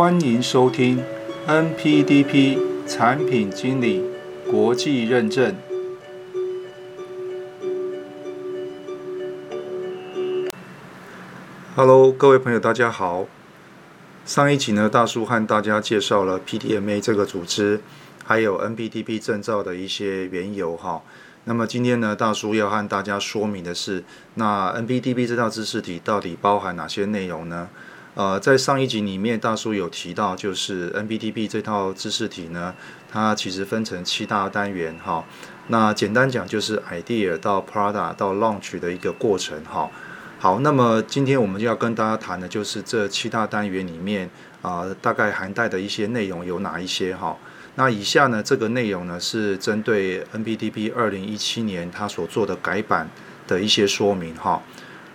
欢迎收听 NPDP 产品经理国际认证。Hello，各位朋友，大家好。上一集呢，大叔和大家介绍了 PDMA 这个组织，还有 NPDP 证照的一些缘由哈。那么今天呢，大叔要和大家说明的是，那 NPDP 这套知识体到底包含哪些内容呢？呃，在上一集里面，大叔有提到，就是 NPDP 这套知识体呢，它其实分成七大单元哈。那简单讲，就是 idea 到 Prada 到 launch 的一个过程哈。好，那么今天我们就要跟大家谈的就是这七大单元里面啊，大概涵盖的一些内容有哪一些哈。那以下呢，这个内容呢是针对 NPDP 二零一七年它所做的改版的一些说明哈。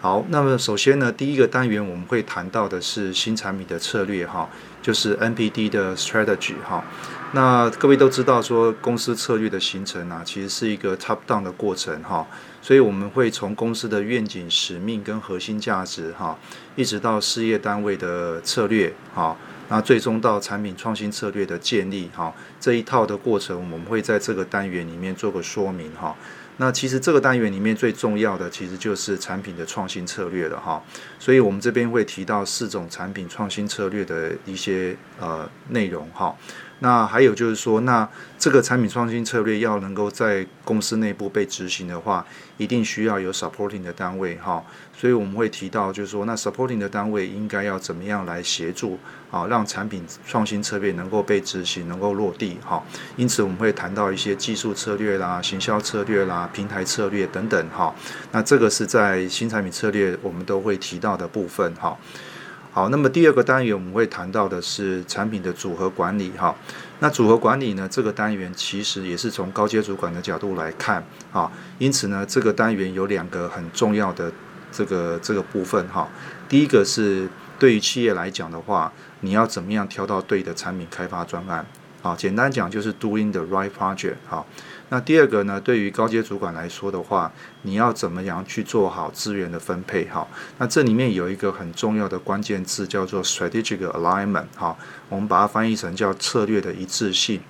好，那么首先呢，第一个单元我们会谈到的是新产品的策略哈，就是 NPD 的 strategy 哈。那各位都知道说，公司策略的形成啊，其实是一个 top down 的过程哈。所以我们会从公司的愿景、使命跟核心价值哈，一直到事业单位的策略哈，那最终到产品创新策略的建立哈，这一套的过程，我们会在这个单元里面做个说明哈。那其实这个单元里面最重要的，其实就是产品的创新策略了哈。所以我们这边会提到四种产品创新策略的一些呃内容哈。那还有就是说，那这个产品创新策略要能够在公司内部被执行的话，一定需要有 supporting 的单位哈。所以我们会提到，就是说，那 supporting 的单位应该要怎么样来协助啊，让产品创新策略能够被执行，能够落地哈。因此我们会谈到一些技术策略啦、行销策略啦、平台策略等等哈。那这个是在新产品策略我们都会提到的部分哈。好，那么第二个单元我们会谈到的是产品的组合管理哈。那组合管理呢，这个单元其实也是从高阶主管的角度来看啊。因此呢，这个单元有两个很重要的这个这个部分哈。第一个是对于企业来讲的话，你要怎么样挑到对的产品开发专案啊？简单讲就是 doing the right project 哈。那第二个呢？对于高阶主管来说的话，你要怎么样去做好资源的分配？哈，那这里面有一个很重要的关键字叫做 strategic alignment。哈，我们把它翻译成叫策略的一致性。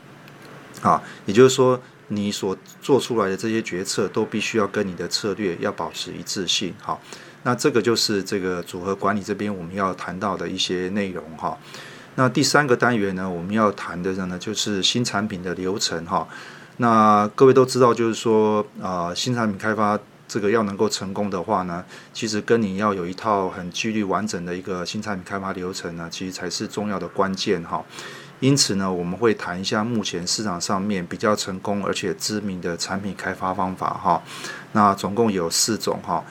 啊，也就是说，你所做出来的这些决策都必须要跟你的策略要保持一致性。好，那这个就是这个组合管理这边我们要谈到的一些内容。哈，那第三个单元呢，我们要谈的呢，就是新产品的流程。哈。那各位都知道，就是说，啊，新产品开发这个要能够成功的话呢，其实跟你要有一套很纪律完整的一个新产品开发流程呢，其实才是重要的关键哈。因此呢，我们会谈一下目前市场上面比较成功而且知名的产品开发方法哈。那总共有四种哈。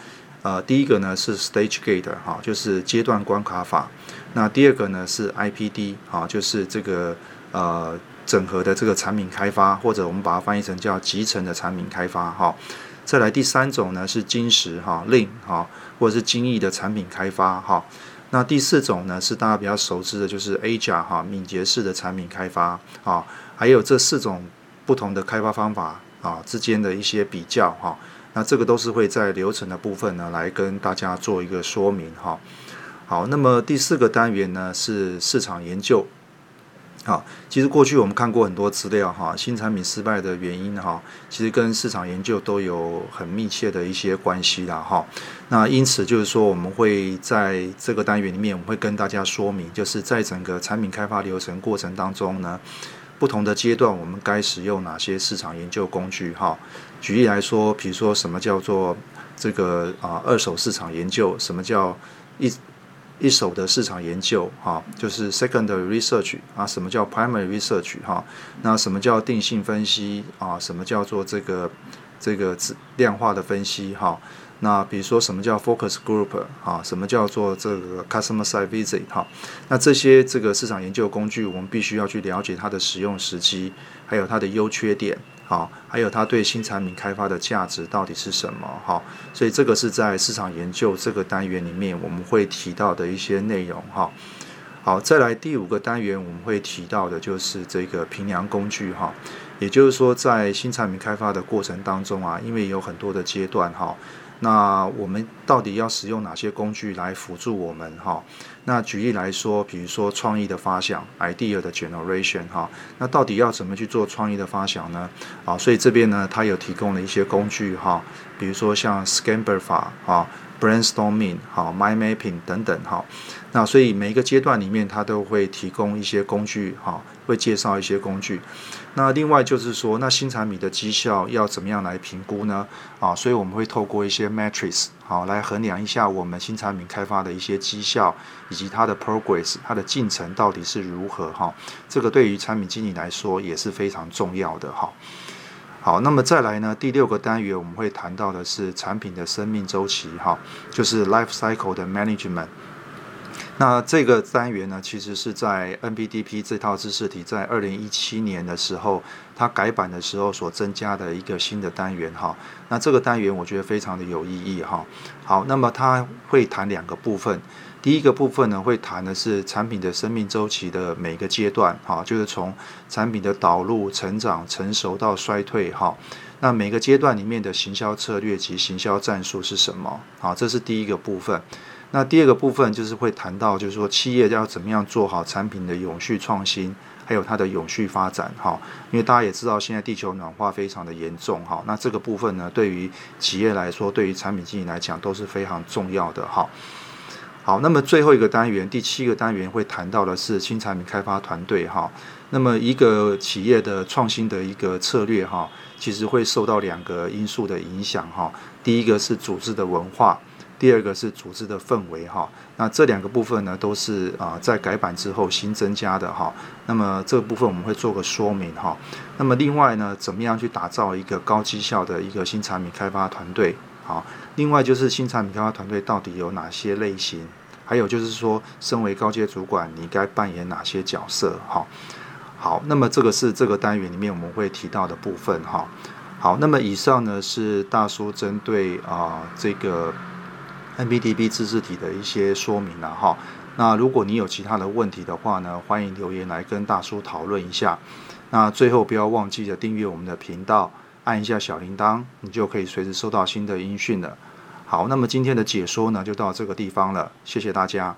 呃，第一个呢是 Stage Gate 哈，就是阶段关卡法。那第二个呢是 IPD 哈，就是这个呃。整合的这个产品开发，或者我们把它翻译成叫集成的产品开发，哈。再来第三种呢是金石哈，Lean 哈，或者是精益的产品开发，哈。那第四种呢是大家比较熟知的，就是 A 加哈，敏捷式的产品开发，啊。还有这四种不同的开发方法啊之间的一些比较，哈。那这个都是会在流程的部分呢来跟大家做一个说明，哈。好，那么第四个单元呢是市场研究。好，其实过去我们看过很多资料哈，新产品失败的原因哈，其实跟市场研究都有很密切的一些关系啦哈。那因此就是说，我们会在这个单元里面，我们会跟大家说明，就是在整个产品开发流程过程当中呢，不同的阶段我们该使用哪些市场研究工具哈。举例来说，比如说什么叫做这个啊二手市场研究，什么叫一。一手的市场研究，哈，就是 secondary research 啊，什么叫 primary research 哈？那什么叫定性分析啊？什么叫做这个这个量化的分析哈？那比如说什么叫 focus group 啊？什么叫做这个 customer site visit 哈？那这些这个市场研究工具，我们必须要去了解它的使用时机，还有它的优缺点。好，还有它对新产品开发的价值到底是什么？哈，所以这个是在市场研究这个单元里面我们会提到的一些内容。哈，好，再来第五个单元我们会提到的就是这个评量工具。哈，也就是说在新产品开发的过程当中啊，因为有很多的阶段哈，那我们到底要使用哪些工具来辅助我们哈？那举例来说，比如说创意的发想，idea 的 generation 哈，那到底要怎么去做创意的发想呢？啊，所以这边呢，它有提供了一些工具哈，比如说像 Scamper 法啊。brainstorming 好，mind mapping 等等哈，那所以每一个阶段里面，它都会提供一些工具哈，会介绍一些工具。那另外就是说，那新产品的绩效要怎么样来评估呢？啊，所以我们会透过一些 metrics 好来衡量一下我们新产品开发的一些绩效以及它的 progress，它的进程到底是如何哈。这个对于产品经理来说也是非常重要的哈。好，那么再来呢？第六个单元我们会谈到的是产品的生命周期，哈，就是 life cycle 的 management。那这个单元呢，其实是在 NBDP 这套知识体在二零一七年的时候，它改版的时候所增加的一个新的单元，哈。那这个单元我觉得非常的有意义，哈。好，那么它会谈两个部分。第一个部分呢，会谈的是产品的生命周期的每个阶段，哈，就是从产品的导入、成长、成熟到衰退，哈，那每个阶段里面的行销策略及行销战术是什么？好，这是第一个部分。那第二个部分就是会谈到，就是说企业要怎么样做好产品的永续创新，还有它的永续发展，哈，因为大家也知道现在地球暖化非常的严重，哈，那这个部分呢，对于企业来说，对于产品经理来讲都是非常重要的，哈。好，那么最后一个单元，第七个单元会谈到的是新产品开发团队哈。那么一个企业的创新的一个策略哈，其实会受到两个因素的影响哈。第一个是组织的文化，第二个是组织的氛围哈。那这两个部分呢，都是啊在改版之后新增加的哈。那么这个部分我们会做个说明哈。那么另外呢，怎么样去打造一个高绩效的一个新产品开发团队？好，另外就是新产品开发团队到底有哪些类型？还有就是说，身为高阶主管，你该扮演哪些角色？哈，好，那么这个是这个单元里面我们会提到的部分。哈，好，那么以上呢是大叔针对啊这个 NBDB 自治体的一些说明了。哈，那如果你有其他的问题的话呢，欢迎留言来跟大叔讨论一下。那最后不要忘记了订阅我们的频道。按一下小铃铛，你就可以随时收到新的音讯了。好，那么今天的解说呢，就到这个地方了。谢谢大家。